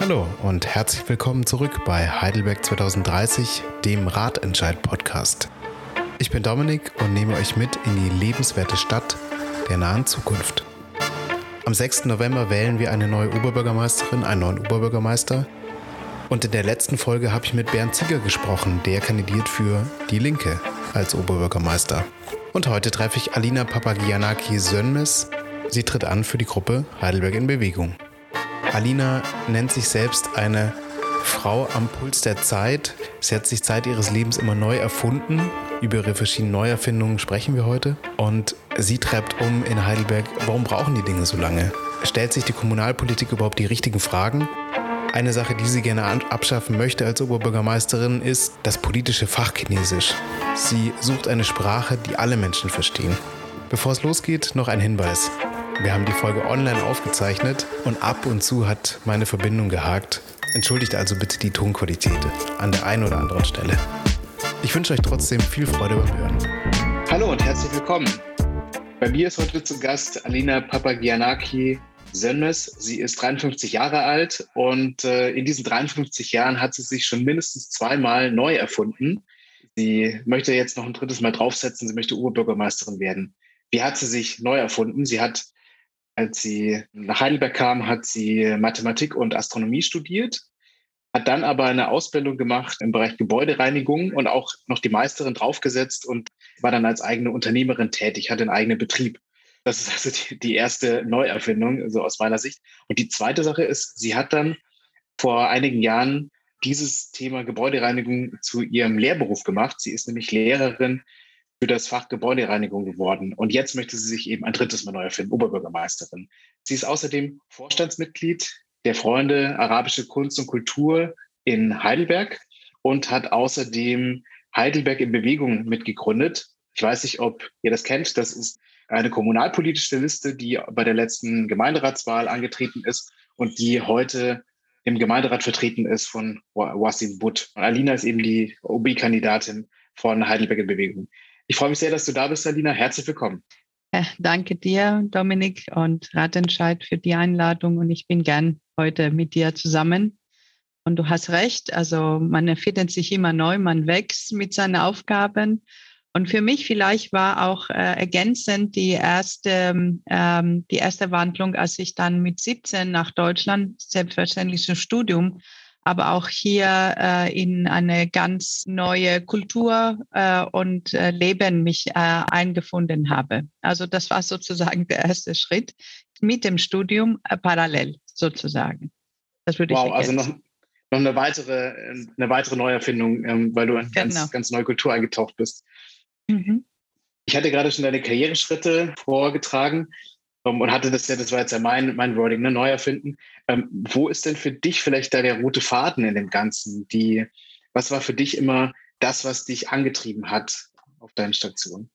Hallo und herzlich willkommen zurück bei Heidelberg 2030, dem Ratentscheid-Podcast. Ich bin Dominik und nehme euch mit in die lebenswerte Stadt der nahen Zukunft. Am 6. November wählen wir eine neue Oberbürgermeisterin, einen neuen Oberbürgermeister. Und in der letzten Folge habe ich mit Bernd Zieger gesprochen, der kandidiert für Die Linke als Oberbürgermeister. Und heute treffe ich Alina Papagianaki-Sönmes. Sie tritt an für die Gruppe Heidelberg in Bewegung. Alina nennt sich selbst eine Frau am Puls der Zeit. Sie hat sich Zeit ihres Lebens immer neu erfunden. Über ihre verschiedenen Neuerfindungen sprechen wir heute. Und sie treibt um in Heidelberg, warum brauchen die Dinge so lange? Stellt sich die Kommunalpolitik überhaupt die richtigen Fragen? Eine Sache, die sie gerne abschaffen möchte als Oberbürgermeisterin, ist das politische Fachchinesisch. Sie sucht eine Sprache, die alle Menschen verstehen. Bevor es losgeht, noch ein Hinweis. Wir haben die Folge online aufgezeichnet und ab und zu hat meine Verbindung gehakt. Entschuldigt also bitte die Tonqualität an der einen oder anderen Stelle. Ich wünsche euch trotzdem viel Freude beim Hören. Hallo und herzlich willkommen. Bei mir ist heute zu Gast Alina Papagianaki Sönmes. Sie ist 53 Jahre alt und äh, in diesen 53 Jahren hat sie sich schon mindestens zweimal neu erfunden. Sie möchte jetzt noch ein drittes Mal draufsetzen. Sie möchte Oberbürgermeisterin werden. Wie hat sie sich neu erfunden? Sie hat als sie nach Heidelberg kam, hat sie Mathematik und Astronomie studiert, hat dann aber eine Ausbildung gemacht im Bereich Gebäudereinigung und auch noch die Meisterin draufgesetzt und war dann als eigene Unternehmerin tätig, hatte einen eigenen Betrieb. Das ist also die, die erste Neuerfindung, so aus meiner Sicht. Und die zweite Sache ist, sie hat dann vor einigen Jahren dieses Thema Gebäudereinigung zu ihrem Lehrberuf gemacht. Sie ist nämlich Lehrerin für das Fach Gebäudereinigung geworden. Und jetzt möchte sie sich eben ein drittes Mal neu erfinden, Oberbürgermeisterin. Sie ist außerdem Vorstandsmitglied der Freunde Arabische Kunst und Kultur in Heidelberg und hat außerdem Heidelberg in Bewegung mitgegründet. Ich weiß nicht, ob ihr das kennt. Das ist eine kommunalpolitische Liste, die bei der letzten Gemeinderatswahl angetreten ist und die heute im Gemeinderat vertreten ist von Wasim Butt. Alina ist eben die OB-Kandidatin von Heidelberg in Bewegung. Ich freue mich sehr, dass du da bist, Alina. Herzlich willkommen. Danke dir, Dominik und Ratentscheid für die Einladung. Und ich bin gern heute mit dir zusammen. Und du hast recht, also man erfindet sich immer neu, man wächst mit seinen Aufgaben. Und für mich vielleicht war auch äh, ergänzend die erste, ähm, die erste Wandlung, als ich dann mit 17 nach Deutschland, selbstverständlich zum Studium, aber auch hier äh, in eine ganz neue Kultur äh, und äh, Leben mich äh, eingefunden habe. Also das war sozusagen der erste Schritt mit dem Studium äh, parallel sozusagen. Das würde wow, ich also noch, noch eine weitere, eine weitere Neuerfindung, ähm, weil du in genau. ganz, ganz neue Kultur eingetaucht bist. Mhm. Ich hatte gerade schon deine Karriereschritte vorgetragen um, und hatte das ja, das war jetzt ja mein, mein Wording, ne, neu erfinden. Ähm, wo ist denn für dich vielleicht da der rote Faden in dem Ganzen? Die, was war für dich immer das, was dich angetrieben hat auf deinen Stationen?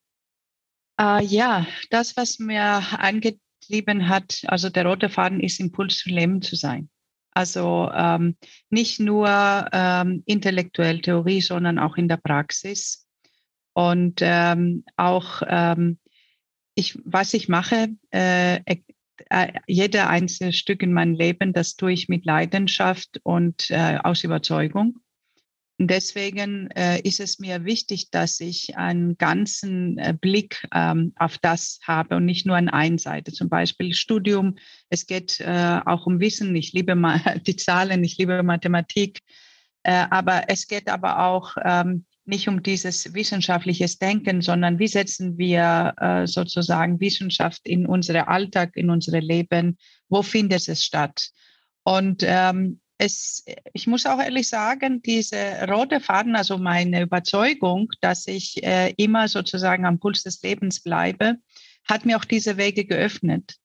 Uh, ja, das, was mir angetrieben hat, also der rote Faden ist Impuls für Leben zu sein. Also ähm, nicht nur ähm, intellektuell Theorie, sondern auch in der Praxis. Und ähm, auch ähm, ich, was ich mache, äh, äh, jeder einzelne Stück in meinem Leben, das tue ich mit Leidenschaft und äh, aus Überzeugung. Und deswegen äh, ist es mir wichtig, dass ich einen ganzen äh, Blick ähm, auf das habe und nicht nur an einer Seite. Zum Beispiel Studium. Es geht äh, auch um Wissen. Ich liebe die Zahlen, ich liebe Mathematik. Äh, aber es geht aber auch ähm, nicht um dieses wissenschaftliches Denken, sondern wie setzen wir äh, sozusagen Wissenschaft in unsere Alltag, in unsere Leben? Wo findet es statt? Und ähm, es, ich muss auch ehrlich sagen, diese rote Faden, also meine Überzeugung, dass ich äh, immer sozusagen am Puls des Lebens bleibe, hat mir auch diese Wege geöffnet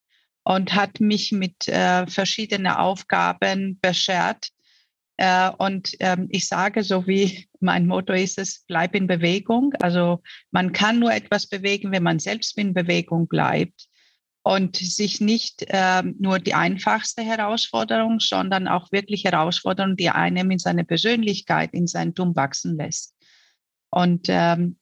und hat mich mit äh, verschiedenen Aufgaben beschert, äh, und ähm, ich sage, so wie mein Motto ist es, bleib in Bewegung. Also man kann nur etwas bewegen, wenn man selbst in Bewegung bleibt und sich nicht ähm, nur die einfachste Herausforderung, sondern auch wirklich Herausforderungen, die einem in seine Persönlichkeit, in sein Tun wachsen lässt. Und ähm,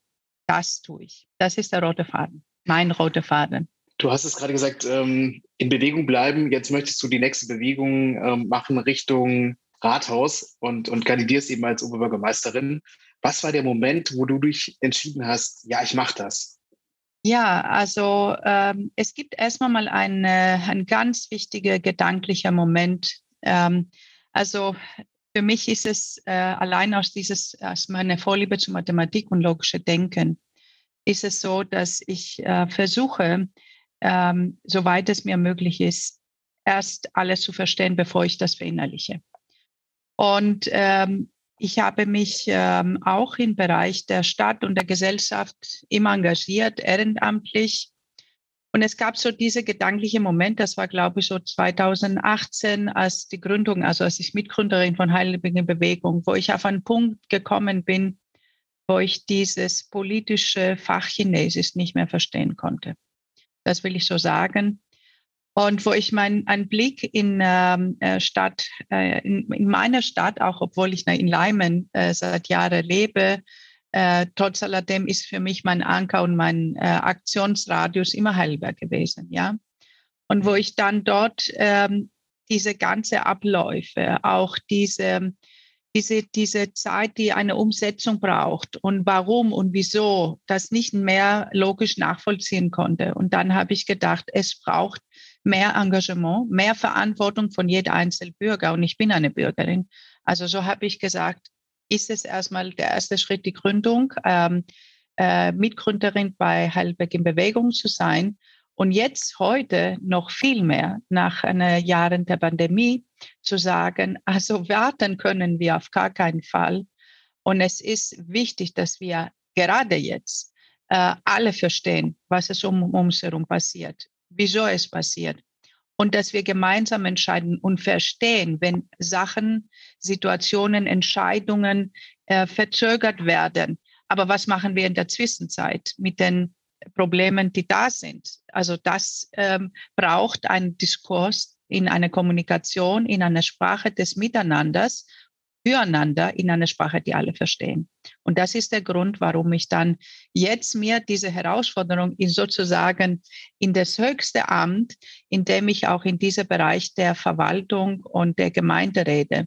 das tue ich. Das ist der rote Faden, mein roter Faden. Du hast es gerade gesagt, in Bewegung bleiben. Jetzt möchtest du die nächste Bewegung machen Richtung Rathaus und, und kandidierst eben als Oberbürgermeisterin. Was war der Moment, wo du dich entschieden hast, ja, ich mache das? Ja, also ähm, es gibt erstmal mal ein, ein ganz wichtiger gedanklicher Moment. Ähm, also für mich ist es äh, allein aus dieses, aus meiner Vorliebe zu Mathematik und logische Denken, ist es so, dass ich äh, versuche, ähm, soweit es mir möglich ist, erst alles zu verstehen, bevor ich das verinnerliche. Und ähm, ich habe mich ähm, auch im Bereich der Stadt und der Gesellschaft immer engagiert, ehrenamtlich. Und es gab so diese gedankliche Moment, das war, glaube ich, so 2018, als die Gründung, also als ich Mitgründerin von Heidelberger Bewegung, wo ich auf einen Punkt gekommen bin, wo ich dieses politische Fach Chinesisch nicht mehr verstehen konnte. Das will ich so sagen. Und wo ich meinen einen Blick in ähm, äh, Stadt, äh, in, in meiner Stadt, auch obwohl ich in Leimen äh, seit Jahren lebe, äh, trotz alledem ist für mich mein Anker und mein äh, Aktionsradius immer Heidelberg gewesen, ja. Und wo ich dann dort ähm, diese ganze Abläufe, auch diese, diese, diese Zeit, die eine Umsetzung braucht und warum und wieso, das nicht mehr logisch nachvollziehen konnte. Und dann habe ich gedacht, es braucht mehr Engagement, mehr Verantwortung von jeder einzelnen Bürger. Und ich bin eine Bürgerin. Also so habe ich gesagt, ist es erstmal der erste Schritt die Gründung, ähm, äh, Mitgründerin bei Heidelberg in Bewegung zu sein. Und jetzt heute noch viel mehr nach einer Jahren der Pandemie zu sagen, also warten können wir auf gar keinen Fall. Und es ist wichtig, dass wir gerade jetzt äh, alle verstehen, was es um uns herum passiert wieso es passiert. Und dass wir gemeinsam entscheiden und verstehen, wenn Sachen, Situationen, Entscheidungen äh, verzögert werden. Aber was machen wir in der Zwischenzeit mit den Problemen, die da sind? Also das ähm, braucht einen Diskurs in einer Kommunikation, in einer Sprache des Miteinanders füreinander in einer Sprache, die alle verstehen. Und das ist der Grund, warum ich dann jetzt mir diese Herausforderung in sozusagen in das höchste Amt, in dem ich auch in diesem Bereich der Verwaltung und der Gemeinderäte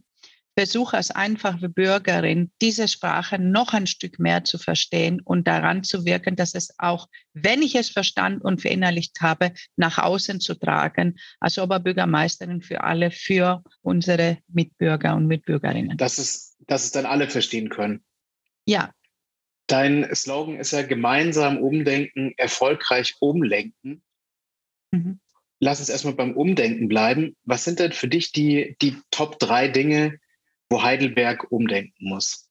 versuche als einfache Bürgerin diese Sprache noch ein Stück mehr zu verstehen und daran zu wirken, dass es auch, wenn ich es verstanden und verinnerlicht habe, nach außen zu tragen, als Oberbürgermeisterin für alle, für unsere Mitbürger und Mitbürgerinnen. Dass es, dass es dann alle verstehen können. Ja. Dein Slogan ist ja gemeinsam umdenken, erfolgreich umlenken. Mhm. Lass uns erstmal beim Umdenken bleiben. Was sind denn für dich die, die Top drei Dinge, wo Heidelberg umdenken muss?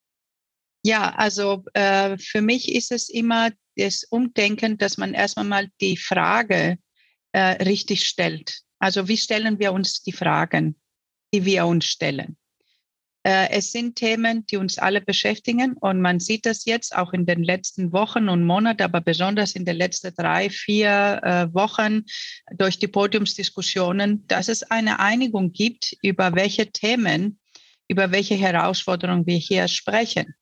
Ja, also äh, für mich ist es immer das Umdenken, dass man erstmal mal die Frage äh, richtig stellt. Also wie stellen wir uns die Fragen, die wir uns stellen? Äh, es sind Themen, die uns alle beschäftigen und man sieht das jetzt auch in den letzten Wochen und Monaten, aber besonders in den letzten drei, vier äh, Wochen durch die Podiumsdiskussionen, dass es eine Einigung gibt über welche Themen über welche Herausforderungen wir hier sprechen.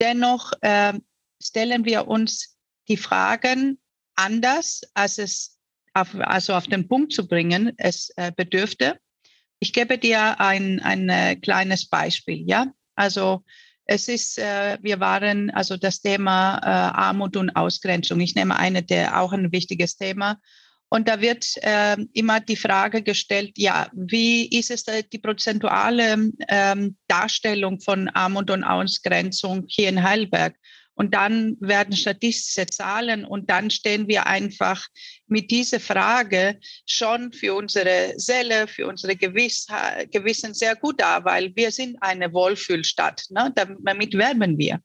Dennoch äh, stellen wir uns die Fragen anders, als es auf, also auf den Punkt zu bringen, es äh, bedürfte. Ich gebe dir ein, ein äh, kleines Beispiel. Ja, also es ist, äh, wir waren also das Thema äh, Armut und Ausgrenzung. Ich nehme eine, der auch ein wichtiges Thema. Und da wird äh, immer die Frage gestellt, ja, wie ist es die prozentuale ähm, Darstellung von Armut und Ausgrenzung hier in Heidelberg? Und dann werden statistische Zahlen und dann stehen wir einfach mit dieser Frage schon für unsere Seele, für unsere Gewiss Gewissen sehr gut da, weil wir sind eine Wohlfühlstadt. Ne? Damit werben wir.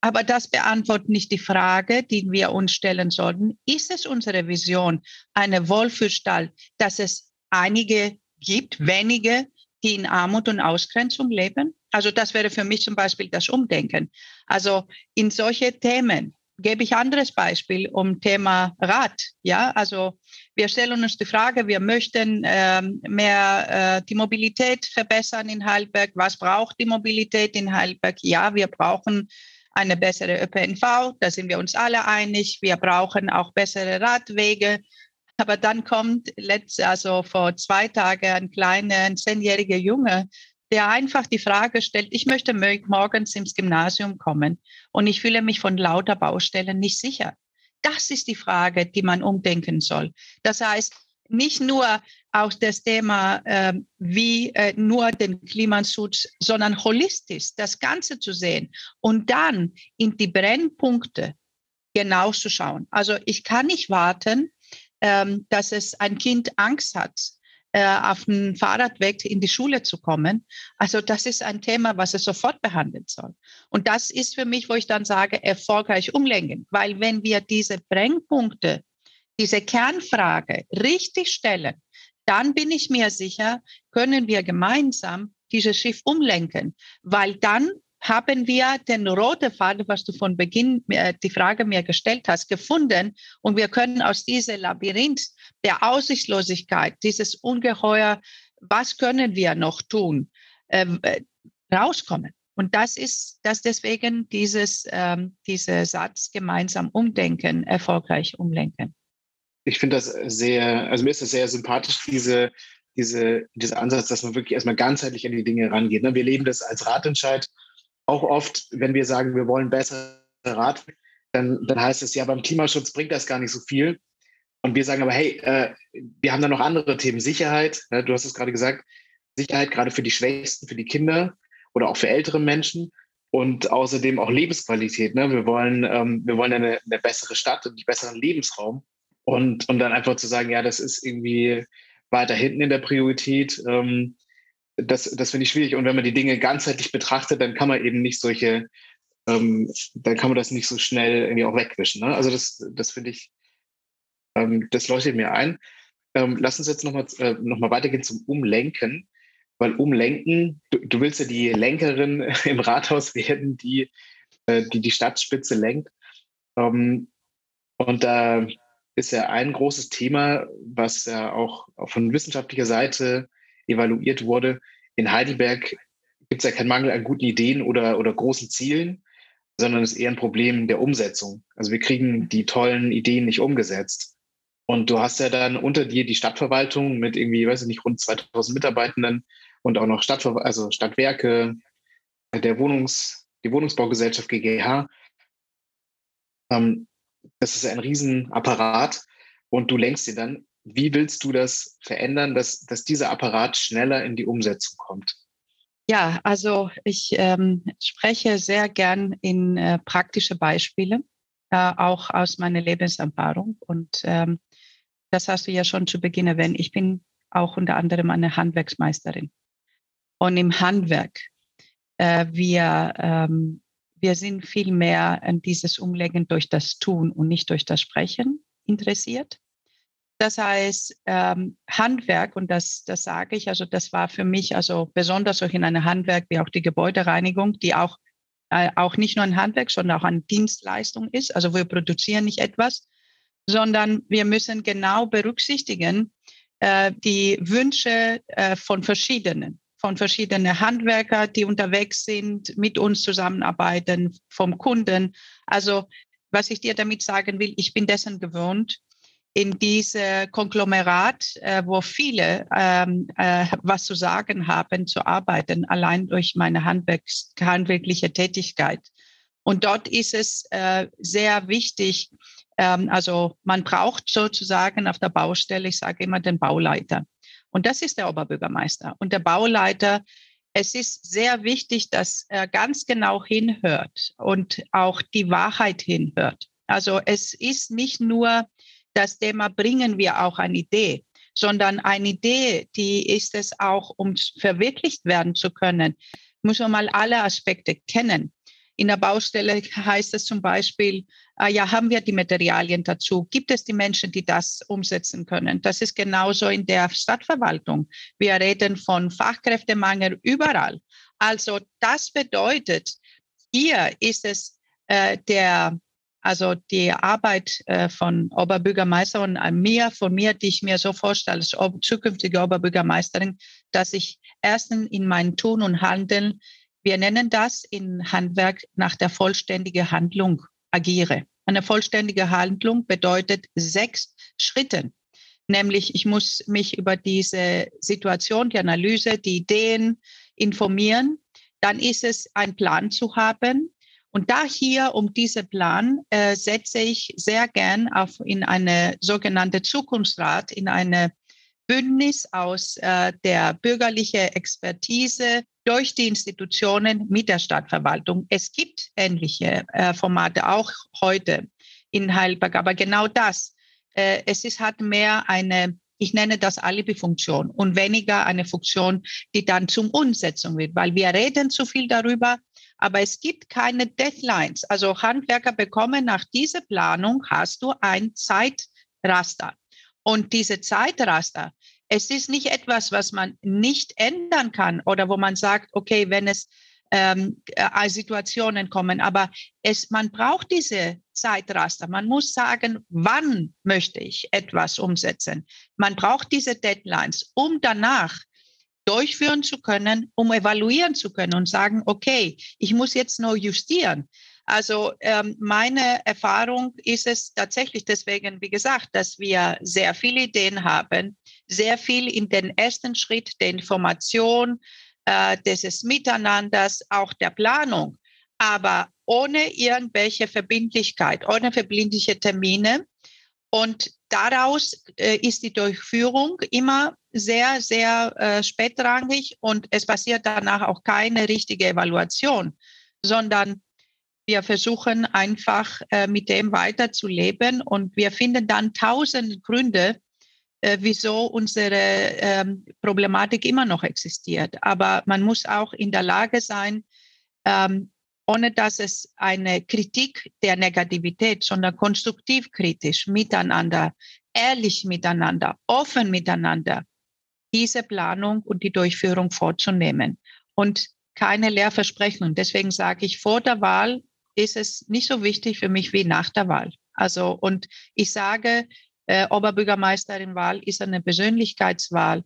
Aber das beantwortet nicht die Frage, die wir uns stellen sollten. Ist es unsere Vision, eine Wohlfühlstadt, dass es einige gibt, wenige, die in Armut und Ausgrenzung leben? Also das wäre für mich zum Beispiel das Umdenken. Also in solche Themen gebe ich anderes Beispiel um Thema Rat. Ja, also wir stellen uns die Frage, wir möchten ähm, mehr äh, die Mobilität verbessern in Heidelberg. Was braucht die Mobilität in Heidelberg? Ja, wir brauchen eine bessere ÖPNV, da sind wir uns alle einig. Wir brauchen auch bessere Radwege. Aber dann kommt letzte, also vor zwei Tagen ein kleiner, zehnjähriger Junge, der einfach die Frage stellt, ich möchte morgens ins Gymnasium kommen und ich fühle mich von lauter Baustellen nicht sicher. Das ist die Frage, die man umdenken soll. Das heißt, nicht nur aus das Thema äh, wie äh, nur den Klimaschutz, sondern holistisch das Ganze zu sehen und dann in die Brennpunkte genau zu schauen. Also ich kann nicht warten, ähm, dass es ein Kind Angst hat, äh, auf dem Fahrradweg in die Schule zu kommen. Also das ist ein Thema, was es sofort behandeln soll. Und das ist für mich, wo ich dann sage, erfolgreich umlenken. Weil wenn wir diese Brennpunkte, diese Kernfrage richtig stellen, dann bin ich mir sicher, können wir gemeinsam dieses Schiff umlenken, weil dann haben wir den roten Faden, was du von Beginn äh, die Frage mir gestellt hast, gefunden und wir können aus diesem Labyrinth der Aussichtslosigkeit, dieses Ungeheuer, was können wir noch tun, ähm, äh, rauskommen. Und das ist, dass deswegen dieses, ähm, dieser Satz gemeinsam umdenken, erfolgreich umlenken. Ich finde das sehr, also mir ist das sehr sympathisch, diese, diese, dieser Ansatz, dass man wirklich erstmal ganzheitlich an die Dinge rangeht. Ne? Wir leben das als Ratentscheid auch oft, wenn wir sagen, wir wollen bessere Rad, dann, dann heißt es ja, beim Klimaschutz bringt das gar nicht so viel. Und wir sagen aber, hey, äh, wir haben da noch andere Themen. Sicherheit, ne, du hast es gerade gesagt, Sicherheit gerade für die Schwächsten, für die Kinder oder auch für ältere Menschen und außerdem auch Lebensqualität. Ne? Wir wollen, ähm, wir wollen eine, eine bessere Stadt und einen besseren Lebensraum. Und, und dann einfach zu sagen, ja, das ist irgendwie weiter hinten in der Priorität. Ähm, das, das finde ich schwierig. Und wenn man die Dinge ganzheitlich betrachtet, dann kann man eben nicht solche, ähm, dann kann man das nicht so schnell irgendwie auch wegwischen. Ne? Also das, das finde ich, ähm, das leuchtet mir ein. Ähm, lass uns jetzt nochmal äh, noch weitergehen zum Umlenken, weil Umlenken, du, du willst ja die Lenkerin im Rathaus werden, die äh, die, die Stadtspitze lenkt. Ähm, und da ist ja ein großes Thema, was ja auch, von wissenschaftlicher Seite evaluiert wurde. In Heidelberg gibt es ja keinen Mangel an guten Ideen oder, oder großen Zielen, sondern es ist eher ein Problem der Umsetzung. Also wir kriegen die tollen Ideen nicht umgesetzt. Und du hast ja dann unter dir die Stadtverwaltung mit irgendwie, weiß ich nicht, rund 2000 Mitarbeitenden und auch noch Stadtver also Stadtwerke, der Wohnungs, die Wohnungsbaugesellschaft GGH. Ähm, das ist ein Riesenapparat und du lenkst dir dann wie willst du das verändern, dass, dass dieser Apparat schneller in die Umsetzung kommt? Ja, also ich ähm, spreche sehr gern in äh, praktische Beispiele, äh, auch aus meiner Lebenserfahrung. Und ähm, das hast du ja schon zu Beginn erwähnt. Ich bin auch unter anderem eine Handwerksmeisterin. Und im Handwerk, äh, wir, ähm, wir sind viel mehr an dieses Umlegen durch das Tun und nicht durch das Sprechen interessiert. Das heißt, ähm, Handwerk, und das, das sage ich, also das war für mich also besonders auch in einem Handwerk wie auch die Gebäudereinigung, die auch, äh, auch nicht nur ein Handwerk, sondern auch eine Dienstleistung ist. Also wir produzieren nicht etwas, sondern wir müssen genau berücksichtigen äh, die Wünsche äh, von verschiedenen, von verschiedenen Handwerker, die unterwegs sind, mit uns zusammenarbeiten, vom Kunden. Also was ich dir damit sagen will, ich bin dessen gewohnt, in diese Konglomerat, äh, wo viele ähm, äh, was zu sagen haben, zu arbeiten, allein durch meine Handwerks handwerkliche Tätigkeit. Und dort ist es äh, sehr wichtig, ähm, also man braucht sozusagen auf der Baustelle, ich sage immer den Bauleiter. Und das ist der Oberbürgermeister. Und der Bauleiter, es ist sehr wichtig, dass er ganz genau hinhört und auch die Wahrheit hinhört. Also es ist nicht nur das Thema bringen wir auch eine Idee, sondern eine Idee, die ist es auch, um verwirklicht werden zu können, muss man mal alle Aspekte kennen. In der Baustelle heißt es zum Beispiel, äh, ja, haben wir die Materialien dazu? Gibt es die Menschen, die das umsetzen können? Das ist genauso in der Stadtverwaltung. Wir reden von Fachkräftemangel überall. Also das bedeutet, hier ist es äh, der also die Arbeit äh, von Oberbürgermeister und mir, von mir, die ich mir so vorstelle, als zukünftige Oberbürgermeisterin, dass ich erstens in meinem Tun und Handeln, wir nennen das in Handwerk nach der vollständigen Handlung agiere. Eine vollständige Handlung bedeutet sechs Schritte. nämlich ich muss mich über diese Situation, die Analyse, die Ideen informieren. Dann ist es ein Plan zu haben. Und da hier um diesen Plan äh, setze ich sehr gern auf in eine sogenannte Zukunftsrat, in eine Bündnis aus äh, der bürgerlichen Expertise durch die Institutionen mit der Stadtverwaltung. Es gibt ähnliche äh, Formate auch heute in Heidelberg, aber genau das. Äh, es ist, hat mehr eine, ich nenne das Alibi-Funktion und weniger eine Funktion, die dann zum Umsetzung wird, weil wir reden zu viel darüber, aber es gibt keine Deadlines. Also Handwerker bekommen nach dieser Planung, hast du ein Zeitraster. Und diese Zeitraster, es ist nicht etwas, was man nicht ändern kann oder wo man sagt, okay, wenn es ähm, äh, Situationen kommen, aber es, man braucht diese Zeitraster. Man muss sagen, wann möchte ich etwas umsetzen. Man braucht diese Deadlines, um danach durchführen zu können, um evaluieren zu können und sagen, okay, ich muss jetzt nur justieren. Also ähm, meine Erfahrung ist es tatsächlich deswegen, wie gesagt, dass wir sehr viele Ideen haben, sehr viel in den ersten Schritt der Information, äh, des Miteinanders, auch der Planung, aber ohne irgendwelche Verbindlichkeit, ohne verbindliche Termine. Und daraus äh, ist die Durchführung immer sehr, sehr äh, spätrangig und es passiert danach auch keine richtige Evaluation, sondern wir versuchen einfach äh, mit dem weiterzuleben und wir finden dann tausend Gründe, äh, wieso unsere ähm, Problematik immer noch existiert. Aber man muss auch in der Lage sein, ähm, ohne dass es eine Kritik der Negativität, sondern konstruktiv kritisch miteinander, ehrlich miteinander, offen miteinander, diese Planung und die Durchführung vorzunehmen. Und keine Lehrversprechen. Deswegen sage ich, vor der Wahl ist es nicht so wichtig für mich wie nach der Wahl. Also, und ich sage, äh, Oberbürgermeisterin-Wahl ist eine Persönlichkeitswahl.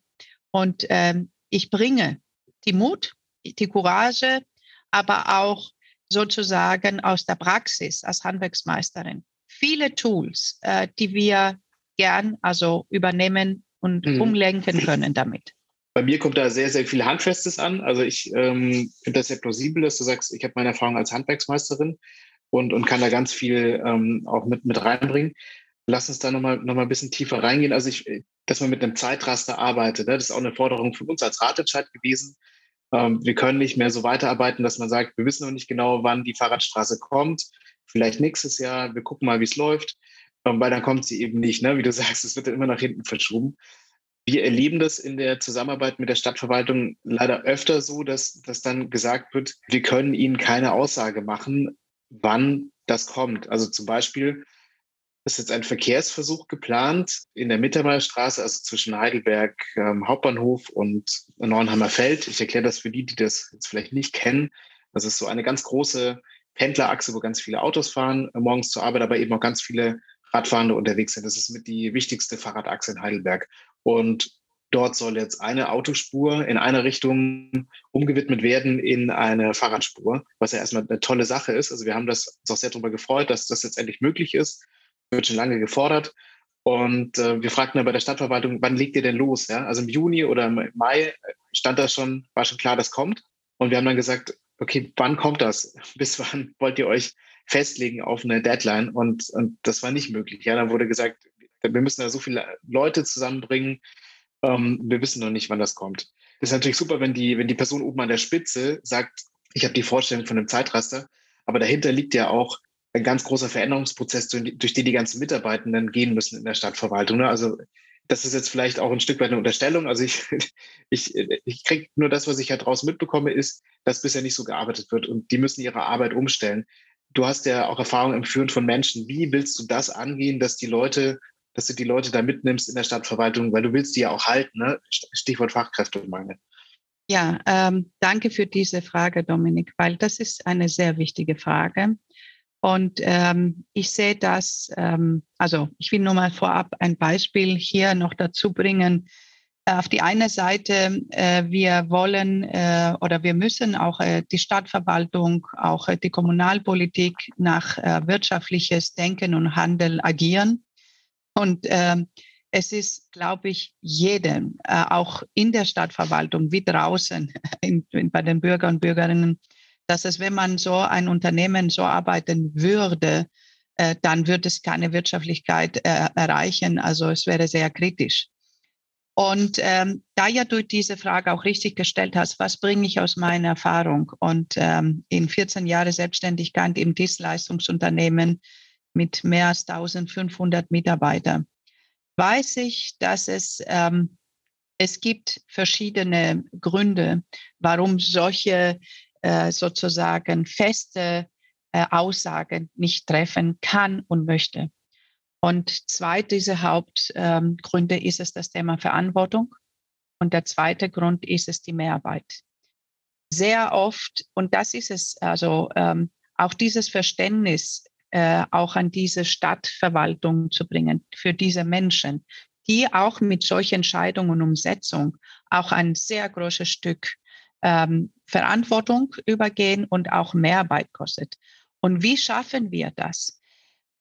Und ähm, ich bringe die Mut, die Courage, aber auch sozusagen aus der Praxis als Handwerksmeisterin viele Tools, äh, die wir gern also übernehmen und mhm. umlenken können damit. Bei mir kommt da sehr, sehr viel Handfestes an. Also ich ähm, finde das sehr plausibel, dass du sagst, ich habe meine Erfahrung als Handwerksmeisterin und, und kann da ganz viel ähm, auch mit, mit reinbringen. Lass uns da nochmal noch mal ein bisschen tiefer reingehen. Also ich, dass man mit einem Zeitraster arbeitet, ne? das ist auch eine Forderung von uns als Ratentscheid gewesen. Ähm, wir können nicht mehr so weiterarbeiten, dass man sagt, wir wissen noch nicht genau, wann die Fahrradstraße kommt. Vielleicht nächstes Jahr, wir gucken mal, wie es läuft. Ähm, weil dann kommt sie eben nicht, ne? wie du sagst, es wird dann immer nach hinten verschoben. Wir erleben das in der Zusammenarbeit mit der Stadtverwaltung leider öfter so, dass, dass dann gesagt wird, wir können Ihnen keine Aussage machen, wann das kommt. Also zum Beispiel ist jetzt ein Verkehrsversuch geplant in der Mittermeierstraße, also zwischen Heidelberg ähm, Hauptbahnhof und Neuenheimer Feld. Ich erkläre das für die, die das jetzt vielleicht nicht kennen. Das ist so eine ganz große Pendlerachse, wo ganz viele Autos fahren, äh, morgens zur Arbeit, aber eben auch ganz viele Radfahrende unterwegs sind. Das ist mit die wichtigste Fahrradachse in Heidelberg. Und dort soll jetzt eine Autospur in eine Richtung umgewidmet werden in eine Fahrradspur, was ja erstmal eine tolle Sache ist. Also wir haben das uns auch sehr darüber gefreut, dass das jetzt endlich möglich ist. Wird schon lange gefordert. Und äh, wir fragten dann bei der Stadtverwaltung, wann legt ihr denn los? Ja? Also im Juni oder im Mai stand das schon, war schon klar, das kommt. Und wir haben dann gesagt, okay, wann kommt das? Bis wann wollt ihr euch festlegen auf eine Deadline? Und, und das war nicht möglich. Ja, dann wurde gesagt, wir müssen da so viele Leute zusammenbringen. Ähm, wir wissen noch nicht, wann das kommt. Das ist natürlich super, wenn die, wenn die Person oben an der Spitze sagt, ich habe die Vorstellung von einem Zeitraster, aber dahinter liegt ja auch ein ganz großer Veränderungsprozess, durch den die ganzen Mitarbeitenden gehen müssen in der Stadtverwaltung. Ne? Also das ist jetzt vielleicht auch ein Stück weit eine Unterstellung. Also ich, ich, ich kriege nur das, was ich halt draußen mitbekomme, ist, dass bisher nicht so gearbeitet wird und die müssen ihre Arbeit umstellen. Du hast ja auch Erfahrung im Führen von Menschen. Wie willst du das angehen, dass die Leute dass du die Leute da mitnimmst in der Stadtverwaltung, weil du willst die ja auch halten, ne? Stichwort Fachkräftemangel. Ja, ähm, danke für diese Frage, Dominik, weil das ist eine sehr wichtige Frage. Und ähm, ich sehe das, ähm, also ich will nur mal vorab ein Beispiel hier noch dazu bringen. Auf die eine Seite, äh, wir wollen äh, oder wir müssen auch äh, die Stadtverwaltung, auch äh, die Kommunalpolitik nach äh, wirtschaftliches Denken und Handeln agieren. Und ähm, es ist, glaube ich, jedem, äh, auch in der Stadtverwaltung wie draußen in, in, bei den Bürgern und Bürgerinnen, dass es, wenn man so ein Unternehmen so arbeiten würde, äh, dann würde es keine Wirtschaftlichkeit äh, erreichen. Also es wäre sehr kritisch. Und ähm, da ja du diese Frage auch richtig gestellt hast, was bringe ich aus meiner Erfahrung? Und ähm, in 14 Jahren Selbstständigkeit im Dienstleistungsunternehmen mit mehr als 1500 Mitarbeitern, weiß ich, dass es, ähm, es gibt verschiedene Gründe, warum solche äh, sozusagen feste äh, Aussagen nicht treffen kann und möchte. Und zwei dieser Hauptgründe ähm, ist es das Thema Verantwortung. Und der zweite Grund ist es die Mehrarbeit. Sehr oft, und das ist es, also ähm, auch dieses Verständnis äh, auch an diese Stadtverwaltung zu bringen für diese Menschen, die auch mit solchen Entscheidungen und Umsetzung auch ein sehr großes Stück ähm, Verantwortung übergehen und auch Mehrarbeit kostet. Und wie schaffen wir das?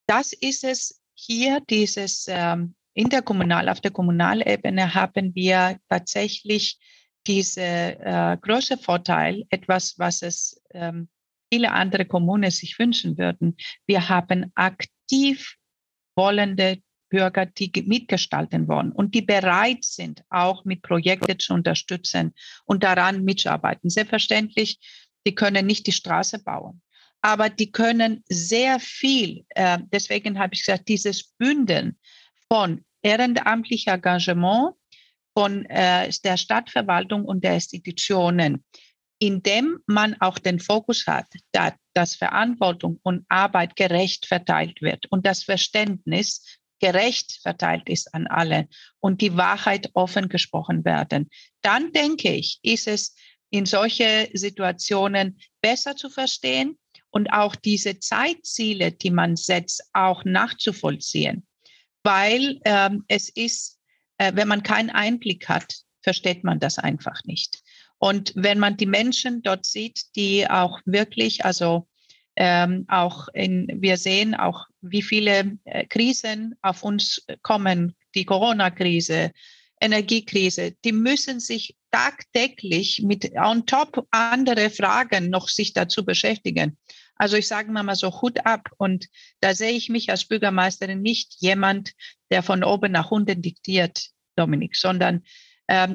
Das ist es, hier dieses ähm, interkommunal, auf der Kommunalebene haben wir tatsächlich diese äh, große Vorteil, etwas, was es ähm, viele andere Kommunen sich wünschen würden. Wir haben aktiv wollende Bürger, die mitgestalten wollen und die bereit sind, auch mit Projekten zu unterstützen und daran mitzuarbeiten. Selbstverständlich, die können nicht die Straße bauen aber die können sehr viel, äh, deswegen habe ich gesagt, dieses Bündeln von ehrenamtlichem Engagement, von äh, der Stadtverwaltung und der Institutionen, indem man auch den Fokus hat, dass, Verantwortung und Arbeit gerecht verteilt wird und das Verständnis gerecht verteilt ist an alle und die Wahrheit offen gesprochen werden, dann denke ich, ist es in solche Situationen besser zu verstehen und auch diese Zeitziele, die man setzt, auch nachzuvollziehen. Weil ähm, es ist, äh, wenn man keinen Einblick hat, versteht man das einfach nicht. Und wenn man die Menschen dort sieht, die auch wirklich, also ähm, auch in, wir sehen auch, wie viele äh, Krisen auf uns kommen, die Corona-Krise, Energiekrise, die müssen sich tagtäglich mit on top andere Fragen noch sich dazu beschäftigen. Also ich sage mal so Hut ab. Und da sehe ich mich als Bürgermeisterin nicht jemand, der von oben nach unten diktiert, Dominik, sondern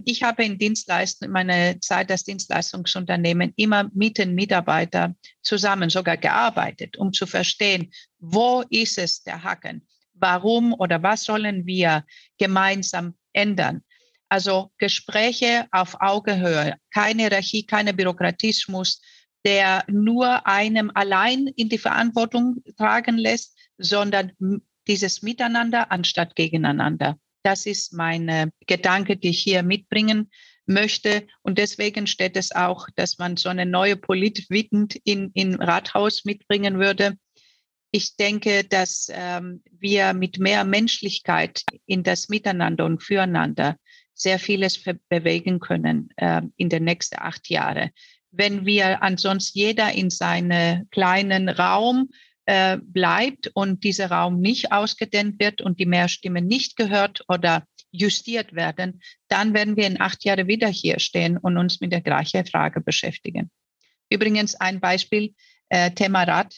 ich habe in Dienstleistung, meine Zeit als Dienstleistungsunternehmen immer mit den Mitarbeitern zusammen sogar gearbeitet, um zu verstehen, wo ist es der Haken? Warum oder was sollen wir gemeinsam ändern? Also Gespräche auf Augenhöhe, keine Hierarchie, keine Bürokratismus, der nur einem allein in die Verantwortung tragen lässt, sondern dieses Miteinander anstatt gegeneinander. Das ist meine Gedanke, die ich hier mitbringen möchte. Und deswegen steht es auch, dass man so eine neue Politwidend in, in Rathaus mitbringen würde. Ich denke, dass ähm, wir mit mehr Menschlichkeit in das Miteinander und Füreinander sehr vieles bewegen können äh, in den nächsten acht Jahren wenn wir ansonsten jeder in seinem kleinen Raum äh, bleibt und dieser Raum nicht ausgedehnt wird und die Mehrstimmen nicht gehört oder justiert werden, dann werden wir in acht Jahren wieder hier stehen und uns mit der gleichen Frage beschäftigen. Übrigens ein Beispiel, äh, Thema Rad.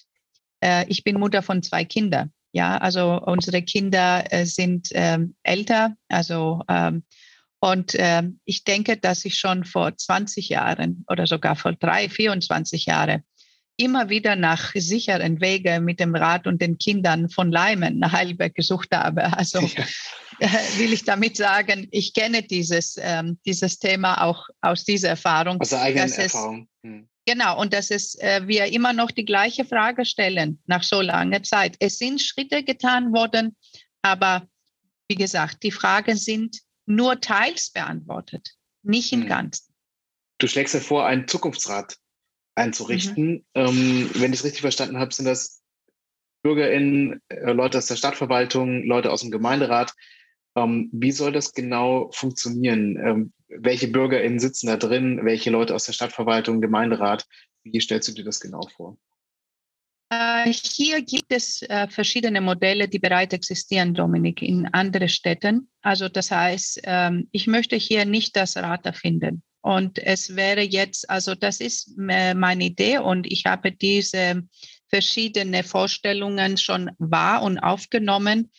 Äh, ich bin Mutter von zwei Kindern. Ja, also unsere Kinder äh, sind ähm, älter, also ähm, und äh, ich denke, dass ich schon vor 20 Jahren oder sogar vor drei, 24 Jahren immer wieder nach sicheren Wegen mit dem Rad und den Kindern von Leimen nach Heidelberg gesucht habe. Also ja. äh, will ich damit sagen, ich kenne dieses, ähm, dieses Thema auch aus dieser Erfahrung. Aus der eigenen Erfahrung. Hm. Genau, und dass es, äh, wir immer noch die gleiche Frage stellen nach so langer Zeit. Es sind Schritte getan worden, aber wie gesagt, die Fragen sind nur teils beantwortet, nicht im hm. Ganzen. Du schlägst ja vor, einen Zukunftsrat einzurichten. Mhm. Ähm, wenn ich es richtig verstanden habe, sind das BürgerInnen, äh, Leute aus der Stadtverwaltung, Leute aus dem Gemeinderat. Ähm, wie soll das genau funktionieren? Ähm, welche BürgerInnen sitzen da drin? Welche Leute aus der Stadtverwaltung, Gemeinderat? Wie stellst du dir das genau vor? Äh, hier gibt es äh, verschiedene Modelle, die bereits existieren, Dominik, in anderen Städten. Also das heißt, ähm, ich möchte hier nicht das Rad erfinden. Und es wäre jetzt, also das ist meine Idee und ich habe diese verschiedene Vorstellungen schon wahr und aufgenommen.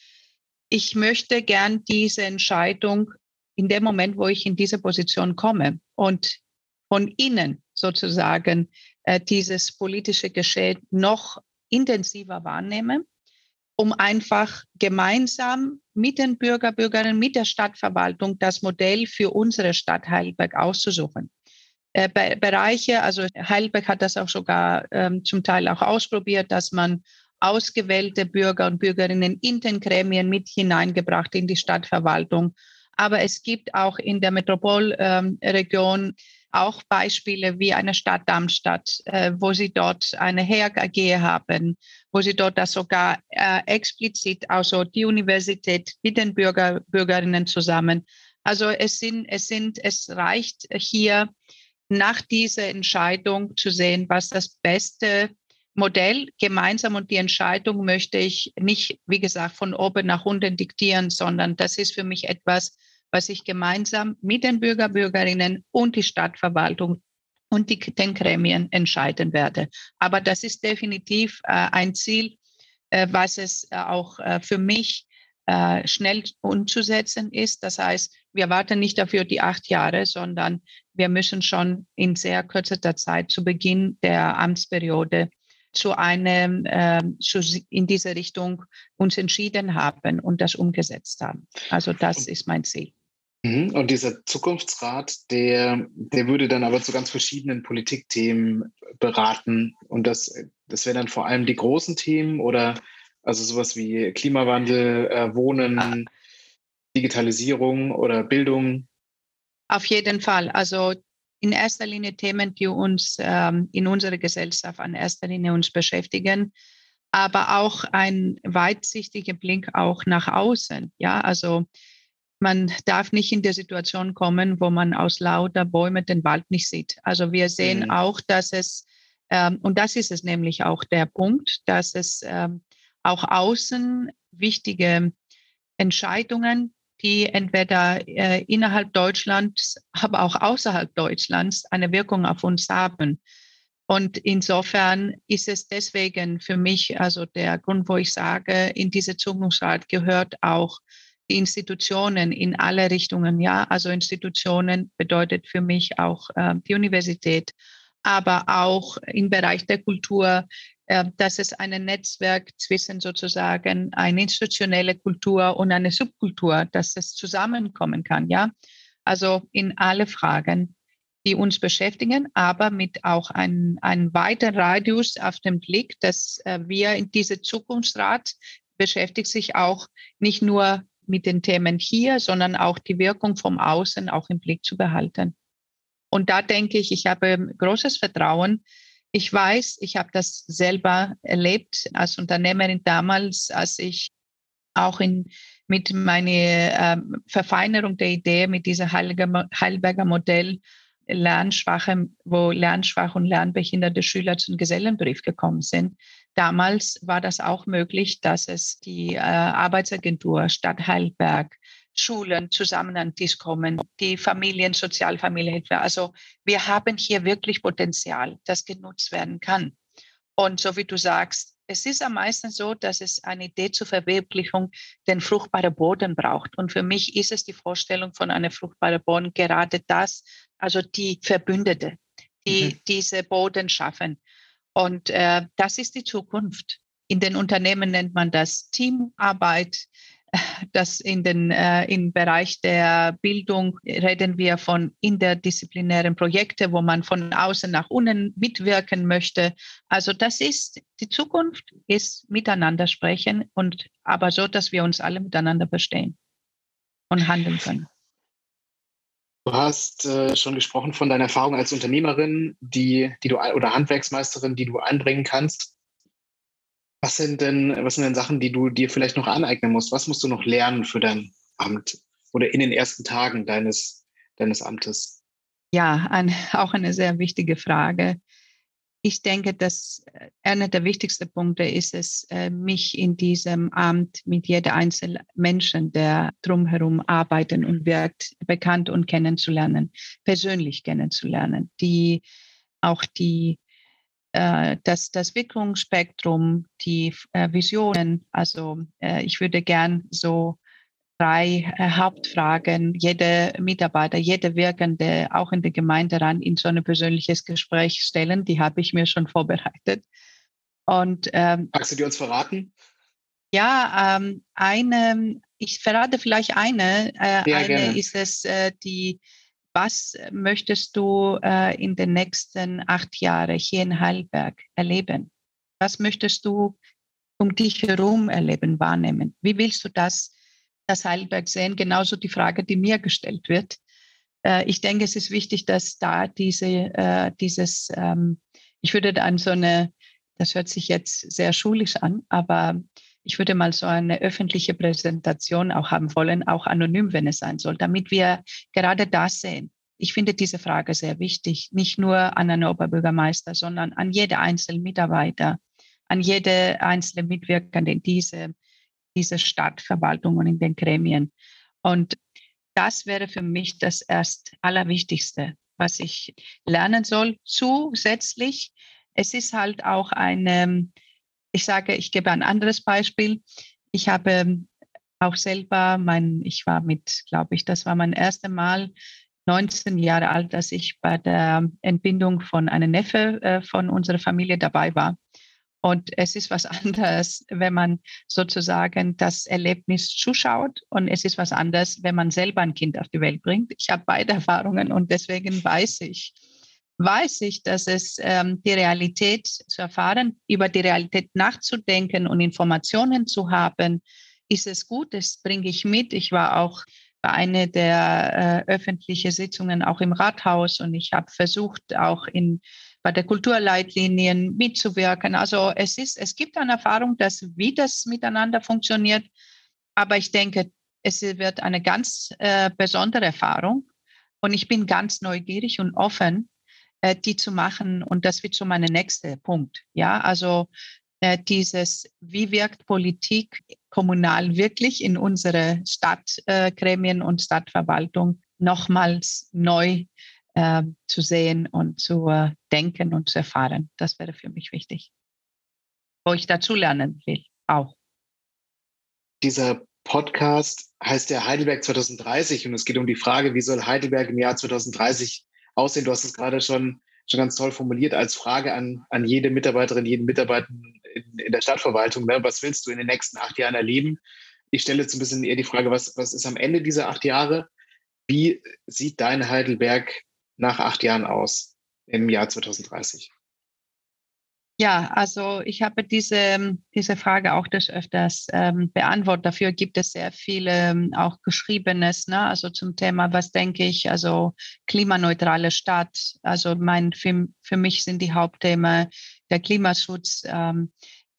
Ich möchte gern diese Entscheidung in dem Moment, wo ich in diese Position komme und von innen sozusagen äh, dieses politische Geschehen noch intensiver wahrnehme, um einfach gemeinsam mit den Bürger, Bürgerinnen, mit der Stadtverwaltung das Modell für unsere Stadt Heidelberg auszusuchen. Äh, Be Bereiche, also Heidelberg hat das auch sogar ähm, zum Teil auch ausprobiert, dass man ausgewählte Bürger und Bürgerinnen in den Gremien mit hineingebracht in die Stadtverwaltung. Aber es gibt auch in der Metropolregion ähm, auch Beispiele wie eine Stadt Darmstadt, äh, wo sie dort eine HERG AG haben, wo sie dort das sogar äh, explizit, also die Universität mit den Bürger, Bürgerinnen zusammen. Also es sind, es sind, es reicht hier nach dieser Entscheidung zu sehen, was das beste Modell gemeinsam und die Entscheidung möchte ich nicht, wie gesagt, von oben nach unten diktieren, sondern das ist für mich etwas, was ich gemeinsam mit den Bürger, Bürgerinnen und die Stadtverwaltung und die, den Gremien entscheiden werde. Aber das ist definitiv äh, ein Ziel, äh, was es äh, auch äh, für mich äh, schnell umzusetzen ist. Das heißt, wir warten nicht dafür die acht Jahre, sondern wir müssen schon in sehr kürzester Zeit zu Beginn der Amtsperiode zu einem äh, in diese Richtung uns entschieden haben und das umgesetzt haben. Also das ist mein Ziel. Mhm. Und dieser Zukunftsrat, der, der würde dann aber zu ganz verschiedenen Politikthemen beraten. Und das, das wären dann vor allem die großen Themen oder also sowas wie Klimawandel, äh, Wohnen, Digitalisierung oder Bildung. Auf jeden Fall. Also in erster Linie Themen, die uns ähm, in unserer Gesellschaft an erster Linie uns beschäftigen, aber auch ein weitsichtiger Blick auch nach außen. Ja, also man darf nicht in der Situation kommen, wo man aus lauter Bäumen den Wald nicht sieht. Also wir sehen mhm. auch, dass es, ähm, und das ist es nämlich auch der Punkt, dass es ähm, auch außen wichtige Entscheidungen, die entweder äh, innerhalb Deutschlands, aber auch außerhalb Deutschlands eine Wirkung auf uns haben. Und insofern ist es deswegen für mich, also der Grund, wo ich sage, in diese Zukunftsrat gehört auch Institutionen in alle Richtungen. Ja, also Institutionen bedeutet für mich auch äh, die Universität, aber auch im Bereich der Kultur, äh, dass es ein Netzwerk zwischen sozusagen eine institutionelle Kultur und eine Subkultur, dass es zusammenkommen kann. Ja, also in alle Fragen die uns beschäftigen, aber mit auch einem, einem weiteren Radius auf dem Blick, dass äh, wir in diese Zukunftsrat beschäftigt sich auch nicht nur mit den Themen hier, sondern auch die Wirkung vom Außen auch im Blick zu behalten. Und da denke ich, ich habe großes Vertrauen. Ich weiß, ich habe das selber erlebt als Unternehmerin damals, als ich auch in, mit meiner äh, Verfeinerung der Idee mit diesem Heidelberger Modell Lernschwache, wo lernschwache und lernbehinderte Schüler zum Gesellenbrief gekommen sind. Damals war das auch möglich, dass es die äh, Arbeitsagentur Stadt Heilberg, Schulen zusammen an den Tisch kommen, die Familien, Sozialfamilienhilfe. Also wir haben hier wirklich Potenzial, das genutzt werden kann. Und so wie du sagst, es ist am meisten so, dass es eine Idee zur Verwirklichung den fruchtbaren Boden braucht. Und für mich ist es die Vorstellung von einem fruchtbaren Boden gerade das, also die Verbündete, die mhm. diese Boden schaffen. Und äh, das ist die Zukunft. In den Unternehmen nennt man das Teamarbeit. Das in den äh, im Bereich der Bildung reden wir von interdisziplinären Projekten, wo man von außen nach unten mitwirken möchte. Also das ist die Zukunft, ist miteinander sprechen und aber so, dass wir uns alle miteinander verstehen und handeln können. Du hast äh, schon gesprochen von deiner Erfahrung als Unternehmerin, die, die du oder Handwerksmeisterin, die du einbringen kannst. Was sind denn, was sind denn Sachen, die du dir vielleicht noch aneignen musst? Was musst du noch lernen für dein Amt oder in den ersten Tagen deines, deines Amtes? Ja, ein, auch eine sehr wichtige Frage. Ich denke, dass äh, einer der wichtigsten Punkte ist es, äh, mich in diesem Amt mit jeder einzelnen Menschen, der drumherum arbeiten und wirkt, bekannt und kennenzulernen, persönlich kennenzulernen, die auch die äh, das, das Wirkungsspektrum, die Visionen, also ich würde gern so drei äh, Hauptfragen jede Mitarbeiter, jede Wirkende auch in der Gemeinde ran in so ein persönliches Gespräch stellen. Die habe ich mir schon vorbereitet. Und ähm, Magst du die uns verraten? Ja, ähm, eine, ich verrate vielleicht eine. Äh, ja, eine gerne. ist es äh, die, was möchtest du äh, in den nächsten acht Jahren hier in Heidelberg erleben? Was möchtest du um dich herum erleben, wahrnehmen? Wie willst du das das Heidelberg sehen, genauso die Frage, die mir gestellt wird. Äh, ich denke, es ist wichtig, dass da diese, äh, dieses, ähm, ich würde dann so eine, das hört sich jetzt sehr schulisch an, aber ich würde mal so eine öffentliche Präsentation auch haben wollen, auch anonym, wenn es sein soll, damit wir gerade das sehen. Ich finde diese Frage sehr wichtig, nicht nur an einen Oberbürgermeister, sondern an jede einzelne Mitarbeiter, an jede einzelne Mitwirkende in diese dieser Stadtverwaltung und in den Gremien. Und das wäre für mich das erst Allerwichtigste, was ich lernen soll. Zusätzlich, es ist halt auch eine, ich sage, ich gebe ein anderes Beispiel. Ich habe auch selber mein, ich war mit, glaube ich, das war mein erstes Mal 19 Jahre alt, als ich bei der Entbindung von einem Neffe äh, von unserer Familie dabei war. Und es ist was anderes, wenn man sozusagen das Erlebnis zuschaut. Und es ist was anderes, wenn man selber ein Kind auf die Welt bringt. Ich habe beide Erfahrungen und deswegen weiß ich, weiß ich, dass es ähm, die Realität zu erfahren, über die Realität nachzudenken und Informationen zu haben, ist es gut. Das bringe ich mit. Ich war auch bei einer der äh, öffentlichen Sitzungen auch im Rathaus und ich habe versucht, auch in bei der Kulturleitlinien mitzuwirken. Also es ist, es gibt eine Erfahrung, dass wie das miteinander funktioniert. Aber ich denke, es wird eine ganz äh, besondere Erfahrung. Und ich bin ganz neugierig und offen, äh, die zu machen. Und das wird so mein nächster Punkt. Ja, also äh, dieses, wie wirkt Politik kommunal wirklich in unsere Stadtgremien und Stadtverwaltung nochmals neu äh, zu sehen und zu äh, denken und zu erfahren. Das wäre für mich wichtig. Wo ich dazu lernen will, auch. Dieser Podcast heißt ja Heidelberg 2030 und es geht um die Frage, wie soll Heidelberg im Jahr 2030 aussehen? Du hast es gerade schon, schon ganz toll formuliert als Frage an, an jede Mitarbeiterin, jeden Mitarbeiter in, in der Stadtverwaltung. Ne? Was willst du in den nächsten acht Jahren erleben? Ich stelle jetzt ein bisschen eher die Frage, was, was ist am Ende dieser acht Jahre? Wie sieht dein Heidelberg nach acht Jahren aus im Jahr 2030? Ja, also ich habe diese, diese Frage auch des Öfters ähm, beantwortet. Dafür gibt es sehr viele ähm, auch Geschriebenes, ne? also zum Thema, was denke ich, also klimaneutrale Stadt. Also mein, für, für mich sind die Hauptthemen der Klimaschutz, ähm,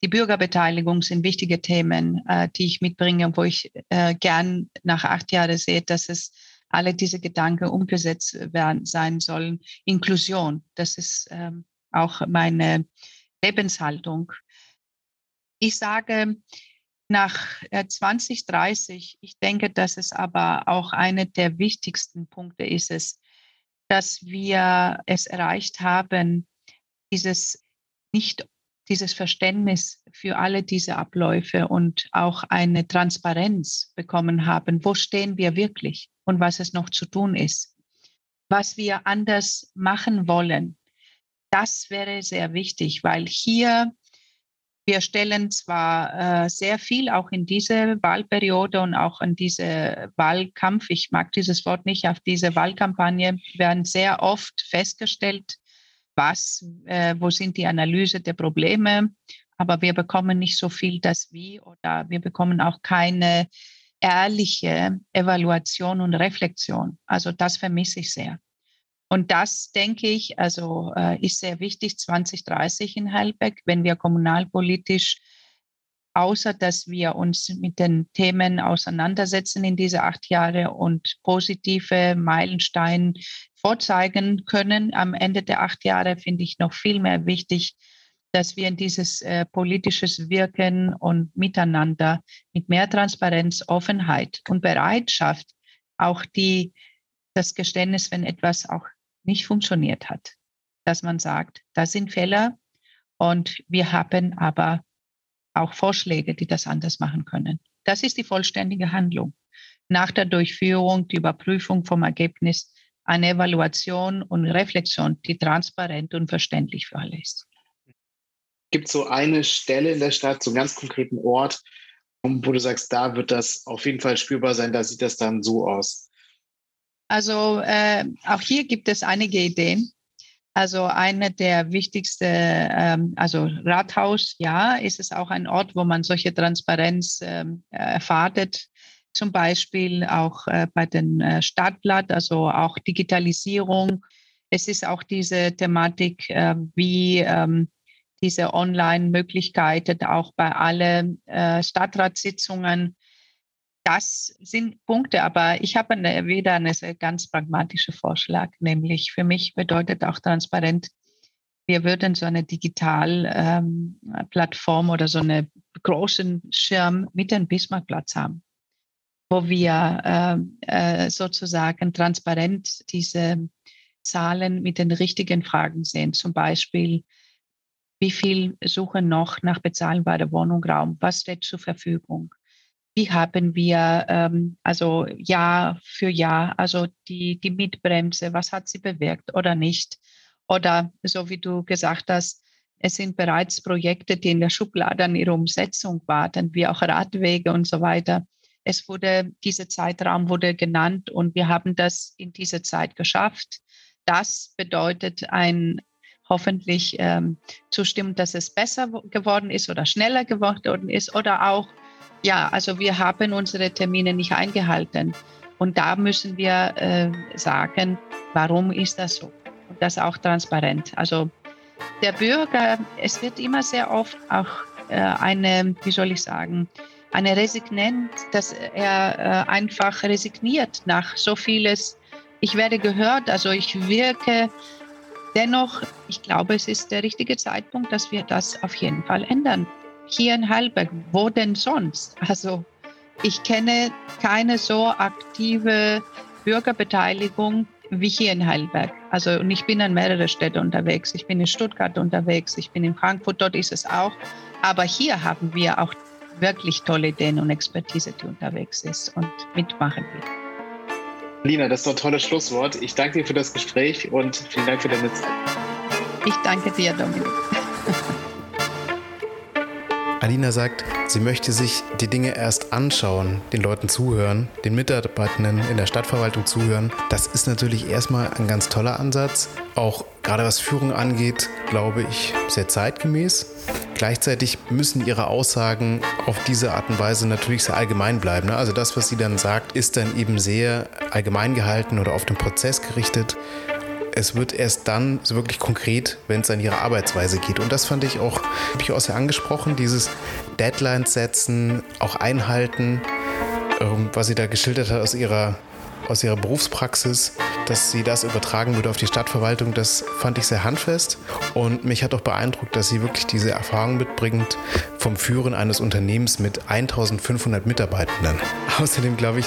die Bürgerbeteiligung sind wichtige Themen, äh, die ich mitbringe, wo ich äh, gern nach acht Jahren sehe, dass es alle diese Gedanken umgesetzt werden sein sollen. Inklusion, das ist ähm, auch meine Lebenshaltung. Ich sage, nach 2030, äh, ich denke, dass es aber auch einer der wichtigsten Punkte ist, es, dass wir es erreicht haben, dieses nicht dieses Verständnis für alle diese Abläufe und auch eine Transparenz bekommen haben. Wo stehen wir wirklich und was es noch zu tun ist? Was wir anders machen wollen, das wäre sehr wichtig, weil hier wir stellen zwar äh, sehr viel auch in diese Wahlperiode und auch in diese Wahlkampf, ich mag dieses Wort nicht, auf diese Wahlkampagne werden sehr oft festgestellt, was, äh, wo sind die Analyse der Probleme, aber wir bekommen nicht so viel das Wie oder wir bekommen auch keine ehrliche Evaluation und Reflexion. Also das vermisse ich sehr. Und das, denke ich, also äh, ist sehr wichtig 2030 in Heilbeck, wenn wir kommunalpolitisch, außer dass wir uns mit den Themen auseinandersetzen in diese acht Jahre und positive Meilensteine vorzeigen können. Am Ende der acht Jahre finde ich noch viel mehr wichtig, dass wir in dieses äh, politisches Wirken und Miteinander mit mehr Transparenz, Offenheit und Bereitschaft auch die, das Geständnis, wenn etwas auch nicht funktioniert hat, dass man sagt, da sind Fehler und wir haben aber auch Vorschläge, die das anders machen können. Das ist die vollständige Handlung. Nach der Durchführung, die Überprüfung vom Ergebnis, eine Evaluation und Reflexion, die transparent und verständlich für alle ist. Gibt es so eine Stelle in der Stadt, so einen ganz konkreten Ort, wo du sagst, da wird das auf jeden Fall spürbar sein, da sieht das dann so aus? Also äh, auch hier gibt es einige Ideen. Also eine der wichtigsten, ähm, also Rathaus, ja, ist es auch ein Ort, wo man solche Transparenz ähm, erfahrt. Zum Beispiel auch äh, bei den äh, Stadtblatt, also auch Digitalisierung. Es ist auch diese Thematik, äh, wie ähm, diese Online-Möglichkeiten auch bei allen äh, Stadtratssitzungen. Das sind Punkte, aber ich habe eine, wieder einen ganz pragmatischen Vorschlag, nämlich für mich bedeutet auch transparent, wir würden so eine Digitalplattform ähm, oder so einen großen Schirm mit dem Bismarckplatz haben, wo wir äh, äh, sozusagen transparent diese Zahlen mit den richtigen Fragen sehen. Zum Beispiel, wie viel suchen noch nach bezahlbarer Wohnungraum? Was steht zur Verfügung? Wie haben wir ähm, also Jahr für Jahr, also die, die Mietbremse, was hat sie bewirkt oder nicht? Oder so wie du gesagt hast, es sind bereits Projekte, die in der Schublade an ihre Umsetzung warten, wie auch Radwege und so weiter. Es wurde, dieser Zeitraum wurde genannt und wir haben das in dieser Zeit geschafft. Das bedeutet ein hoffentlich ähm, zustimmen, dass es besser geworden ist oder schneller geworden ist oder auch, ja, also wir haben unsere Termine nicht eingehalten. Und da müssen wir äh, sagen, warum ist das so? Und das auch transparent. Also der Bürger, es wird immer sehr oft auch äh, eine, wie soll ich sagen, eine Resignent, dass er äh, einfach resigniert nach so vieles. Ich werde gehört, also ich wirke Dennoch, ich glaube, es ist der richtige Zeitpunkt, dass wir das auf jeden Fall ändern. Hier in Heilberg, wo denn sonst? Also ich kenne keine so aktive Bürgerbeteiligung wie hier in Heidelberg. Also und ich bin an mehrere Städte unterwegs. Ich bin in Stuttgart unterwegs, ich bin in Frankfurt, dort ist es auch. Aber hier haben wir auch wirklich tolle Ideen und Expertise, die unterwegs ist und mitmachen will. Lina, das ist doch ein tolles Schlusswort. Ich danke dir für das Gespräch und vielen Dank für deine Zeit. Ich danke dir, Dominik. Alina sagt, sie möchte sich die Dinge erst anschauen, den Leuten zuhören, den Mitarbeitenden in der Stadtverwaltung zuhören. Das ist natürlich erstmal ein ganz toller Ansatz. Auch gerade was Führung angeht, glaube ich, sehr zeitgemäß. Gleichzeitig müssen ihre Aussagen auf diese Art und Weise natürlich sehr allgemein bleiben. Ne? Also das, was sie dann sagt, ist dann eben sehr allgemein gehalten oder auf den Prozess gerichtet. Es wird erst dann so wirklich konkret, wenn es an ihre Arbeitsweise geht. Und das fand ich auch durchaus sehr angesprochen, dieses Deadlines setzen, auch einhalten, ähm, was sie da geschildert hat aus ihrer aus ihrer Berufspraxis, dass sie das übertragen würde auf die Stadtverwaltung, das fand ich sehr handfest. Und mich hat auch beeindruckt, dass sie wirklich diese Erfahrung mitbringt vom Führen eines Unternehmens mit 1500 Mitarbeitenden. Außerdem glaube ich,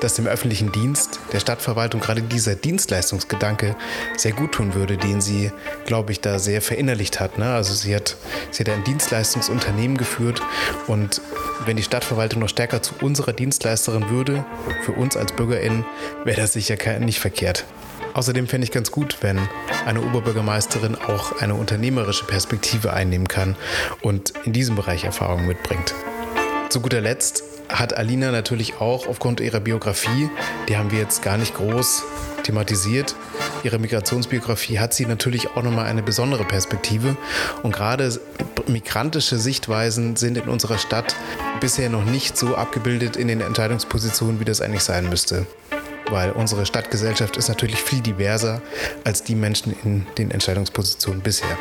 dass dem öffentlichen Dienst, der Stadtverwaltung gerade dieser Dienstleistungsgedanke sehr gut tun würde, den sie, glaube ich, da sehr verinnerlicht hat. Ne? Also sie hat, sie hat ein Dienstleistungsunternehmen geführt und wenn die Stadtverwaltung noch stärker zu unserer Dienstleisterin würde, für uns als BürgerInnen, wäre das sicher nicht verkehrt. Außerdem fände ich ganz gut, wenn eine Oberbürgermeisterin auch eine unternehmerische Perspektive einnehmen kann und in diesem Bereich Erfahrung mitbringt. Zu guter Letzt hat Alina natürlich auch aufgrund ihrer Biografie, die haben wir jetzt gar nicht groß thematisiert, ihre Migrationsbiografie hat sie natürlich auch nochmal eine besondere Perspektive. Und gerade migrantische Sichtweisen sind in unserer Stadt bisher noch nicht so abgebildet in den Entscheidungspositionen, wie das eigentlich sein müsste. Weil unsere Stadtgesellschaft ist natürlich viel diverser als die Menschen in den Entscheidungspositionen bisher.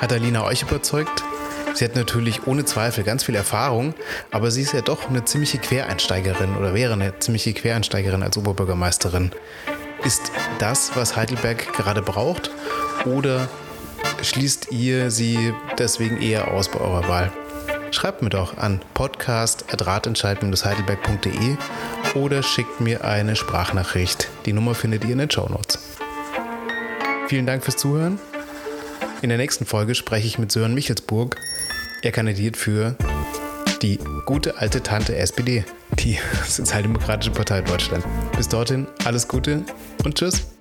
Hat Alina euch überzeugt? Sie hat natürlich ohne Zweifel ganz viel Erfahrung, aber sie ist ja doch eine ziemliche Quereinsteigerin oder wäre eine ziemliche Quereinsteigerin als Oberbürgermeisterin. ist das, was Heidelberg gerade braucht? Oder schließt ihr sie deswegen eher aus bei eurer Wahl? Schreibt mir doch an podcast.ratentscheid-heidelberg.de oder schickt mir eine Sprachnachricht. Die Nummer findet ihr in den Show Notes. Vielen Dank fürs Zuhören. In der nächsten Folge spreche ich mit Sören Michelsburg. Er kandidiert für die gute alte Tante SPD, die Sozialdemokratische Partei Deutschland. Bis dorthin alles Gute und Tschüss.